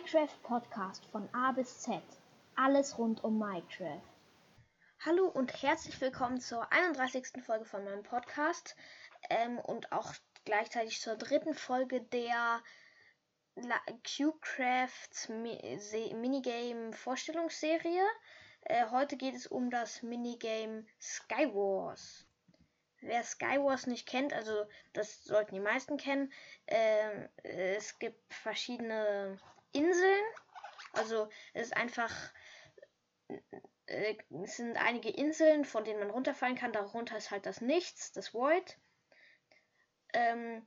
Minecraft Podcast von A bis Z. Alles rund um Minecraft. Hallo und herzlich willkommen zur 31. Folge von meinem Podcast ähm, und auch gleichzeitig zur dritten Folge der CubeCraft Minigame Vorstellungsserie. Äh, heute geht es um das Minigame Skywars. Wer Skywars nicht kennt, also das sollten die meisten kennen, äh, es gibt verschiedene Inseln. Also es ist einfach, äh, es sind einige Inseln, von denen man runterfallen kann. Darunter ist halt das Nichts, das Void. Ähm,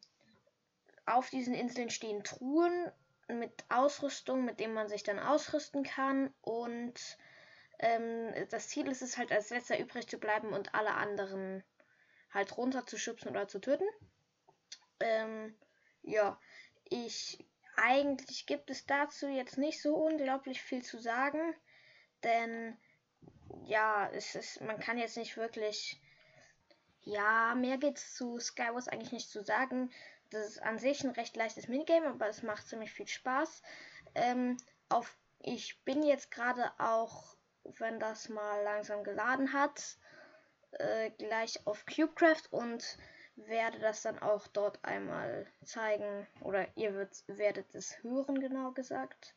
auf diesen Inseln stehen Truhen mit Ausrüstung, mit denen man sich dann ausrüsten kann. Und ähm, das Ziel ist es halt als letzter übrig zu bleiben und alle anderen halt runterzuschubsen oder zu töten. Ähm, ja, ich eigentlich gibt es dazu jetzt nicht so unglaublich viel zu sagen, denn ja, es ist, man kann jetzt nicht wirklich, ja, mehr geht's zu Skywars eigentlich nicht zu sagen. Das ist an sich ein recht leichtes Minigame, aber es macht ziemlich viel Spaß. Ähm, auf, ich bin jetzt gerade auch, wenn das mal langsam geladen hat, äh, gleich auf CubeCraft und werde das dann auch dort einmal zeigen oder ihr wird, werdet es hören, genau gesagt.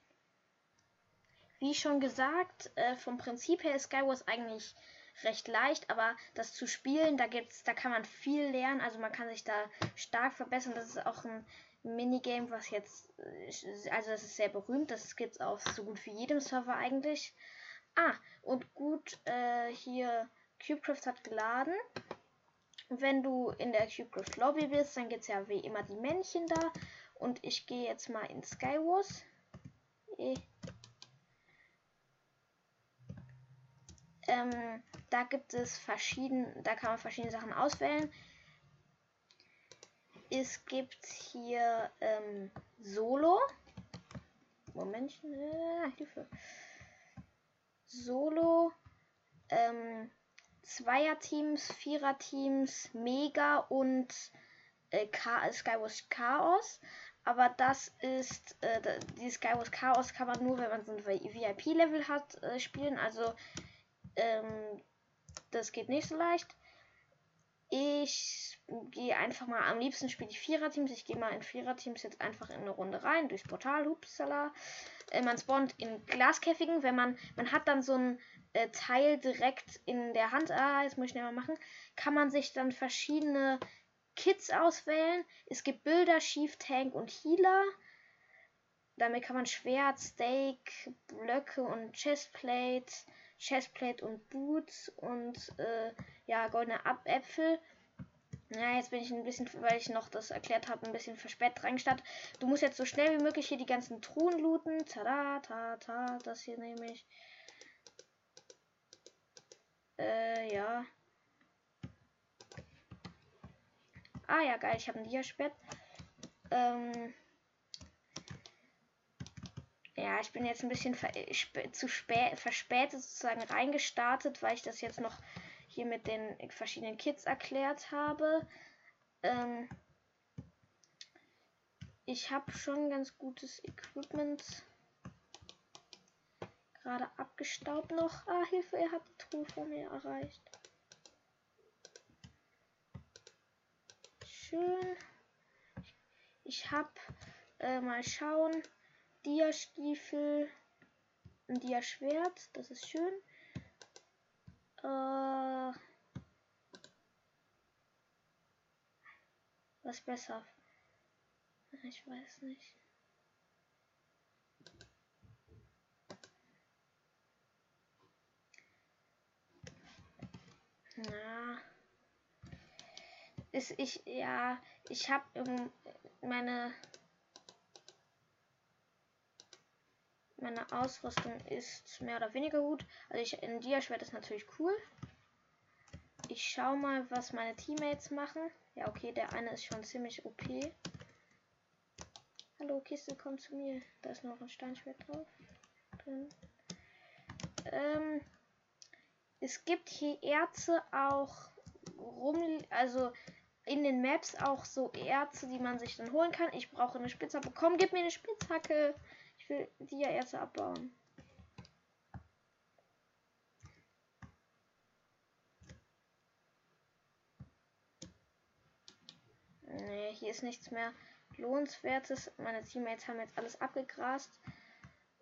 Wie schon gesagt, äh, vom Prinzip her ist Skywars eigentlich recht leicht, aber das zu spielen, da gibt's, da kann man viel lernen, also man kann sich da stark verbessern. Das ist auch ein Minigame, was jetzt, äh, also das ist sehr berühmt, das gibt's auf so gut wie jedem Server eigentlich. Ah, und gut, äh, hier CubeCraft hat geladen. Wenn du in der CubeCraft Lobby bist, dann gibt es ja wie immer die Männchen da. Und ich gehe jetzt mal in Skywars. Eh. Ähm, da gibt es verschiedene, da kann man verschiedene Sachen auswählen. Es gibt hier ähm, Solo. Momentchen, äh, Hilfe. Solo. Ähm, Zweierteams, Viererteams, Mega und äh, Skywars Chaos. Aber das ist, äh, die Skywars Chaos kann man nur, wenn man so ein VIP-Level hat, äh, spielen. Also, ähm, das geht nicht so leicht. Ich gehe einfach mal, am liebsten spiele ich Viererteams. Ich gehe mal in Viererteams jetzt einfach in eine Runde rein, durchs Portal, hupsala. Äh, man spawnt in Glaskäfigen, wenn man, man hat dann so ein äh, Teil direkt in der Hand, ah, jetzt muss ich schnell mal machen, kann man sich dann verschiedene Kits auswählen. Es gibt Bilder, Chief, Tank und Healer. Damit kann man Schwert, Steak, Blöcke und Chestplate, Chestplate und Boots und äh, ja, goldene Äpfel. Ja, jetzt bin ich ein bisschen, weil ich noch das erklärt habe, ein bisschen verspätet reingestartet. Du musst jetzt so schnell wie möglich hier die ganzen Truhen looten. Tada, ta, ta, das hier nehme ich. Äh, ja. Ah ja, geil, ich habe ein Diaspett. Ähm. Ja, ich bin jetzt ein bisschen zu spät, verspätet sozusagen reingestartet, weil ich das jetzt noch hier mit den verschiedenen Kits erklärt habe. Ähm, ich habe schon ganz gutes Equipment gerade abgestaubt noch. Ah, Hilfe, er hat die Truhe vor mir erreicht. Schön. Ich habe äh, mal schauen. Dia-Stiefel, ein Dia-Schwert, das ist schön. Äh, was besser? Ich weiß nicht. Na. Ist ich, ja, ich habe meine meine Ausrüstung ist mehr oder weniger gut. Also ich in Dia-Schwert ist natürlich cool. Ich schau mal, was meine Teammates machen. Ja, okay, der eine ist schon ziemlich OP. Hallo, Kiste, komm zu mir. Da ist noch ein Steinschwert drauf. Drin. Ähm, es gibt hier Erze auch rum, also in den Maps auch so Erze, die man sich dann holen kann. Ich brauche eine Spitzhacke. Komm, gib mir eine Spitzhacke. Ich will die ja Erze abbauen. Nee, hier ist nichts mehr lohnenswertes. Meine Teammates haben jetzt alles abgegrast.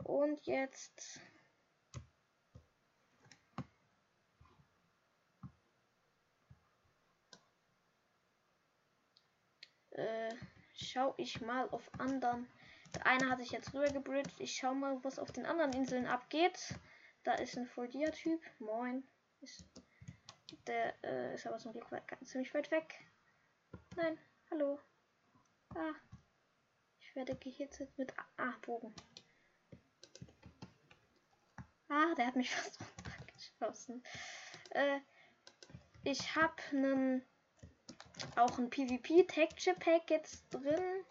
Und jetzt äh, schaue ich mal auf anderen. Der eine hat sich jetzt rüber gebridged. Ich schau mal, was auf den anderen Inseln abgeht. Da ist ein Foldia-Typ. Moin. Ist, der äh, ist aber zum Glück weit, ziemlich weit weg. Nein, hallo. Ah. Ich werde gehitzt mit Ah, Bogen. Ah, der hat mich fast runtergeschossen. Äh, ich habe einen auch ein PvP Texture Pack jetzt drin.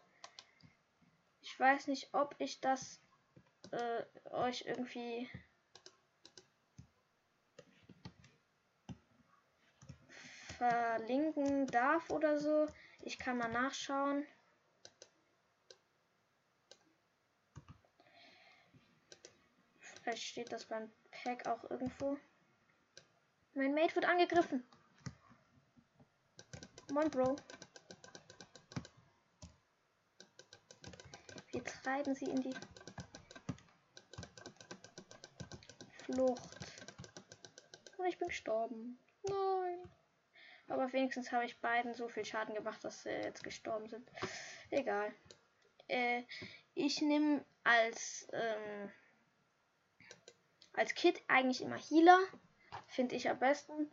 Ich weiß nicht, ob ich das äh, euch irgendwie verlinken darf oder so. Ich kann mal nachschauen. Vielleicht steht das beim Pack auch irgendwo. Mein Mate wird angegriffen. Moin, Bro. Wir treiben sie in die Flucht. Und ich bin gestorben. Nein. Aber wenigstens habe ich beiden so viel Schaden gemacht, dass sie jetzt gestorben sind. Egal. Äh, ich nehme als ähm, als Kid eigentlich immer Healer. Finde ich am besten.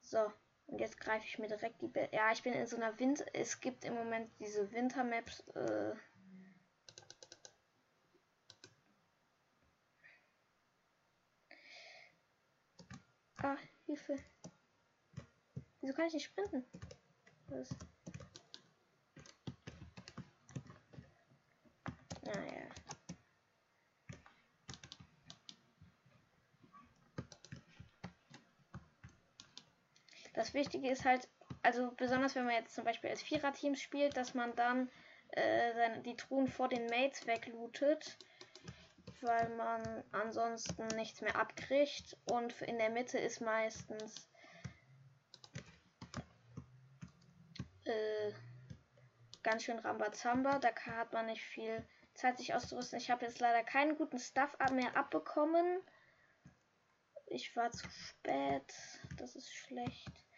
So, jetzt greife ich mir direkt die Be Ja, ich bin in so einer Winter. Es gibt im Moment diese Wintermaps. Äh ah, Hilfe. Wieso kann ich nicht sprinten? Was? Naja. Wichtige ist halt, also besonders wenn man jetzt zum Beispiel als Vierer-Teams spielt, dass man dann äh, seine, die Truhen vor den Mates weglootet, weil man ansonsten nichts mehr abkriegt. Und in der Mitte ist meistens äh, ganz schön Rambazamba. Da hat man nicht viel Zeit, sich auszurüsten. Ich habe jetzt leider keinen guten Stuff mehr abbekommen. Ich war zu spät. Das ist schlecht.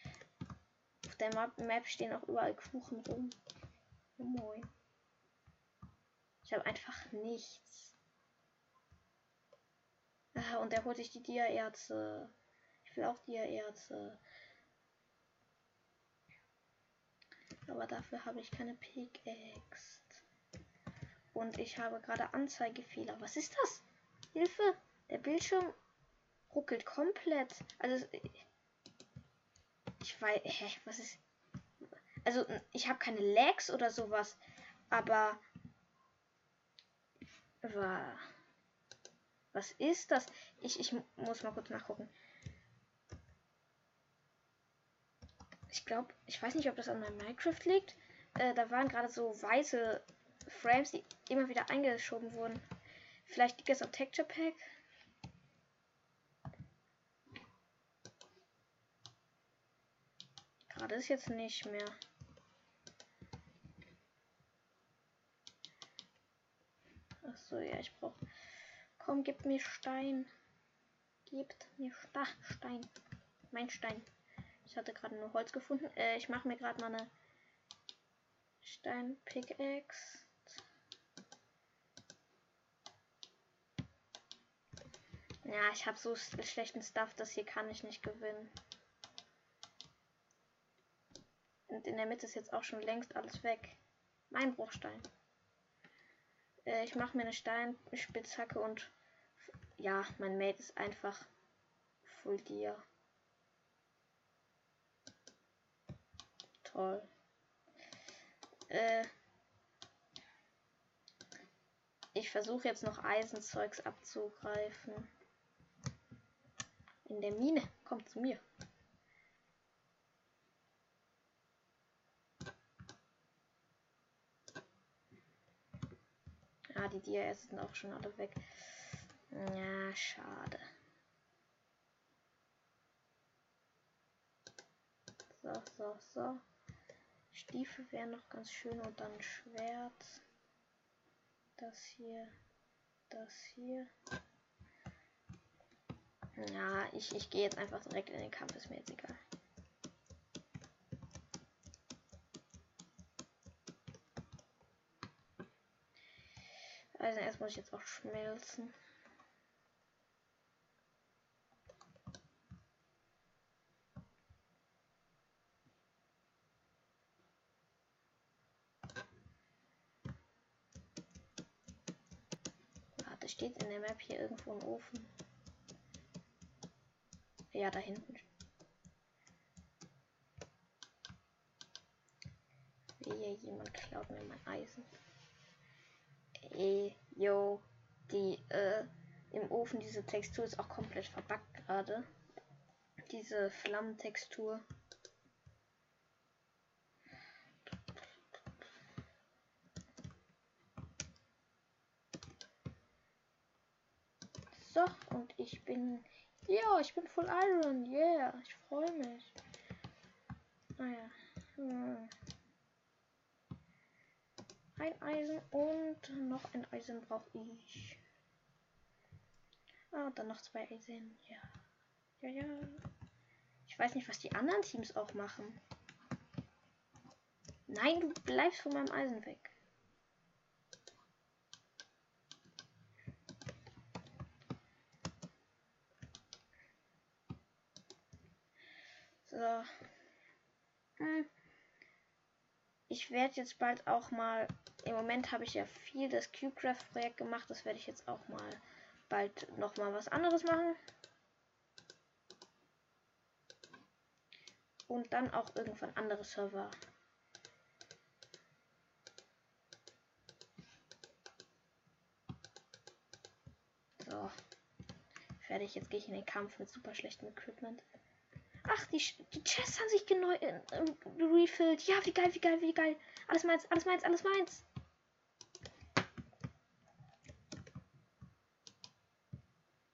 Der Map, Map stehen auch überall Kuchen rum. Oh moin. Ich habe einfach nichts. Ah, und er holt sich die Dia-Erze. Ich will auch Dia-Erze. Aber dafür habe ich keine Pickaxe. Und ich habe gerade Anzeigefehler. Was ist das? Hilfe! Der Bildschirm ruckelt komplett. Also ich weiß, hä, was ist? Also ich habe keine Lags oder sowas, aber was ist das? Ich, ich muss mal kurz nachgucken. Ich glaube, ich weiß nicht, ob das an meinem Minecraft liegt. Äh, da waren gerade so weiße Frames, die immer wieder eingeschoben wurden. Vielleicht liegt es auf Texture Pack. Gerade ist jetzt nicht mehr. Ach so, ja, ich brauche. Komm, gib mir Stein. Gebt mir Sta Stein. Mein Stein. Ich hatte gerade nur Holz gefunden. Äh, ich mache mir gerade mal eine Stein-Pickaxe. Ja, ich habe so schlechten Stuff, das hier kann ich nicht gewinnen. Und in der Mitte ist jetzt auch schon längst alles weg. Mein Bruchstein. Äh, ich mache mir eine Steinspitzhacke und ja, mein Mate ist einfach Full Gear. Toll. Äh, ich versuche jetzt noch Eisenzeugs abzugreifen. In der Mine. Kommt zu mir. Ah, die DRS sind auch schon alle weg. Ja, schade. So, so, so. Stiefel wären noch ganz schön und dann Schwert. Das hier. Das hier. Ja, ich, ich gehe jetzt einfach direkt in den Kampf, ist mir jetzt egal. Erst muss ich jetzt auch schmelzen. Warte, steht in der Map hier irgendwo ein Ofen? Ja, da hinten. Wehe, jemand klaut mir mein Eisen. Ey, yo, die, äh, im Ofen, diese Textur ist auch komplett verbackt gerade. Diese Flammentextur. So, und ich bin. Ja, ich bin voll Iron. Yeah, ich freue mich. Naja. Hm. Ein Eisen und noch ein Eisen brauche ich. Ah, dann noch zwei Eisen. Ja. Ja, ja. Ich weiß nicht, was die anderen Teams auch machen. Nein, du bleibst von meinem Eisen weg. So. Hm. Ich werde jetzt bald auch mal. Im Moment habe ich ja viel das CubeCraft-Projekt gemacht. Das werde ich jetzt auch mal bald noch mal was anderes machen. Und dann auch irgendwann andere Server. So. Fertig, jetzt gehe ich in den Kampf mit super schlechtem Equipment. Ach, die, die Chests haben sich genau äh, refilled. Ja, wie geil, wie geil, wie geil. Alles meins, alles meins, alles meins.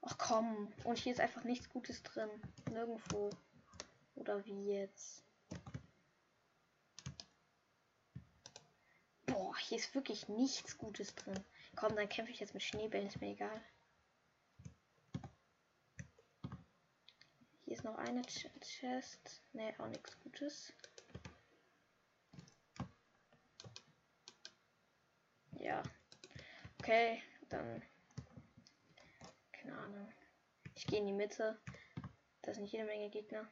Ach komm. Und hier ist einfach nichts Gutes drin. Nirgendwo. Oder wie jetzt? Boah, hier ist wirklich nichts Gutes drin. Komm, dann kämpfe ich jetzt mit Schneebällen, ist mir egal. Hier ist noch eine Ch Chest. Ne, auch nichts Gutes. Ja. Okay, dann. Keine Ahnung. Ich gehe in die Mitte. Da sind jede Menge Gegner.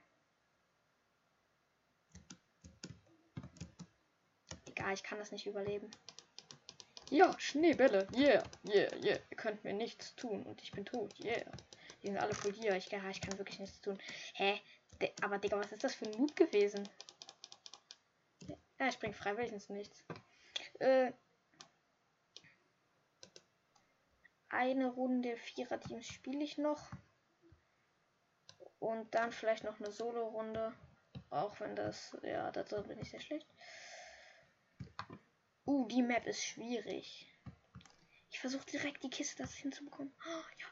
Egal, ich kann das nicht überleben. Ja, Schneebälle. Yeah, yeah, yeah. Ihr könnt mir nichts tun und ich bin tot. Yeah. Die sind alle voll hier. Ich, ich kann wirklich nichts tun. Hä? De aber Digga, was ist das für ein Loot gewesen? Ja, ich bring freiwillig ins Nichts. Äh, eine Runde Vierer-Teams spiele ich noch. Und dann vielleicht noch eine Solo-Runde. Auch wenn das, ja, dazu bin ich sehr schlecht. Uh, die Map ist schwierig. Ich versuche direkt die Kiste das hinzubekommen. Oh, ja,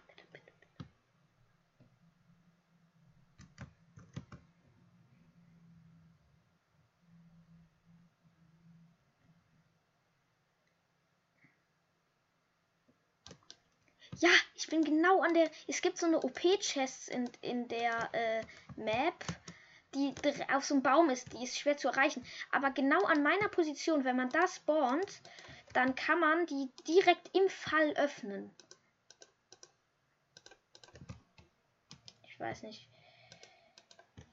ich bin genau an der. Es gibt so eine OP-Chests in, in der äh, Map, die auf so einem Baum ist. Die ist schwer zu erreichen. Aber genau an meiner Position, wenn man da spawnt, dann kann man die direkt im Fall öffnen. Ich weiß nicht.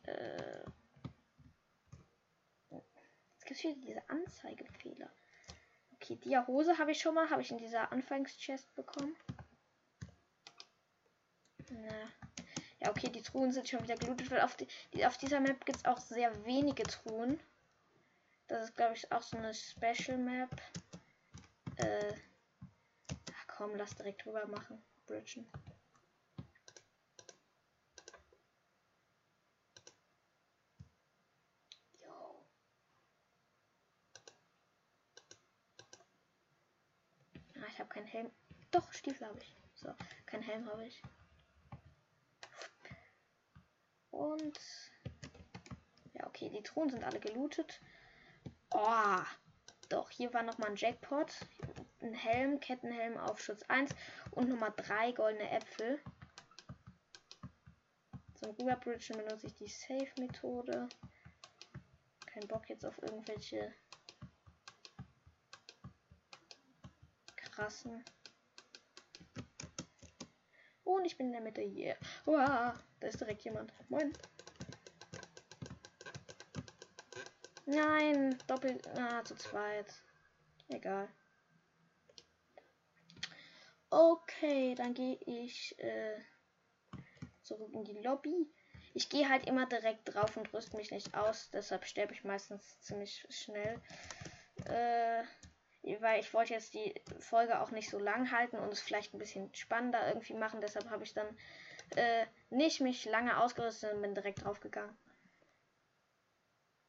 Äh Jetzt gibt es diese Anzeigefehler. Okay, die Hose habe ich schon mal, habe ich in dieser Anfangschest bekommen. Na. Ja, okay, die Truhen sind schon wieder gelootet, weil auf, die, auf dieser Map gibt es auch sehr wenige Truhen. Das ist, glaube ich, auch so eine Special Map. Äh. Ach, komm, lass direkt drüber machen. Bridgen. Yo. Ah, ich habe keinen Helm. Doch, Stiefel habe ich. So, keinen Helm habe ich. Und ja, okay, die Truhen sind alle gelootet. Oh, doch, hier war nochmal ein Jackpot. Ein Helm, Kettenhelm auf Schutz 1 und nochmal drei goldene Äpfel. Zum Rüberbridgen benutze ich die Safe-Methode. Kein Bock jetzt auf irgendwelche krassen. Und ich bin in der Mitte. Yeah. Uah, da ist direkt jemand. Moin. Nein, doppelt. Ah, zu zweit. Egal. Okay, dann gehe ich äh, zurück in die Lobby. Ich gehe halt immer direkt drauf und rüste mich nicht aus. Deshalb sterbe ich meistens ziemlich schnell. Äh, weil ich wollte jetzt die Folge auch nicht so lang halten und es vielleicht ein bisschen spannender irgendwie machen. Deshalb habe ich dann äh, nicht mich lange ausgerüstet und bin direkt drauf gegangen.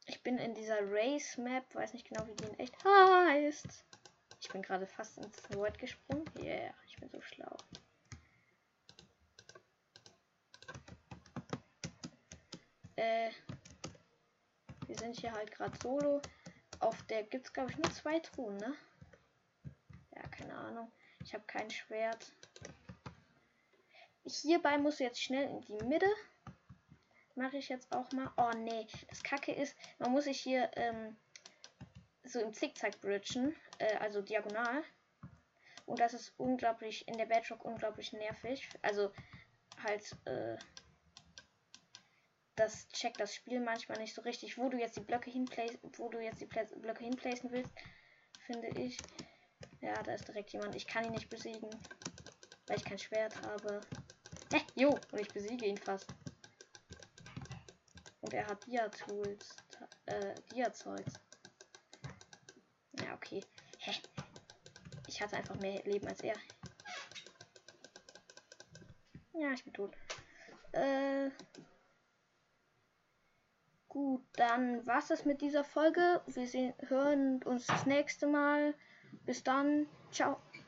Ich bin in dieser Race Map, weiß nicht genau, wie die in echt heißt. Ich bin gerade fast ins Void gesprungen. Yeah, ich bin so schlau. Äh, wir sind hier halt gerade solo. Auf der gibt es, glaube ich, nur zwei Truhen, ne? Ja, keine Ahnung. Ich habe kein Schwert. Hierbei muss jetzt schnell in die Mitte. Mache ich jetzt auch mal. Oh, nee. Das Kacke ist, man muss sich hier ähm, so im Zickzack bridgen. Äh, also diagonal. Und das ist unglaublich, in der Bedrock unglaublich nervig. Also halt, äh, das checkt das Spiel manchmal nicht so richtig, wo du jetzt die Blöcke hinplacen, wo du jetzt die Pla Blöcke hinplacen willst, finde ich. Ja, da ist direkt jemand. Ich kann ihn nicht besiegen, weil ich kein Schwert habe. Hä, jo, und ich besiege ihn fast. Und er hat Dia-Tools, äh, Dia-Zeugs. Ja, okay. Hä? Ich hatte einfach mehr Leben als er. Ja, ich bin tot. Äh, Gut, dann war's das mit dieser Folge. Wir sehen, hören uns das nächste Mal. Bis dann. Ciao.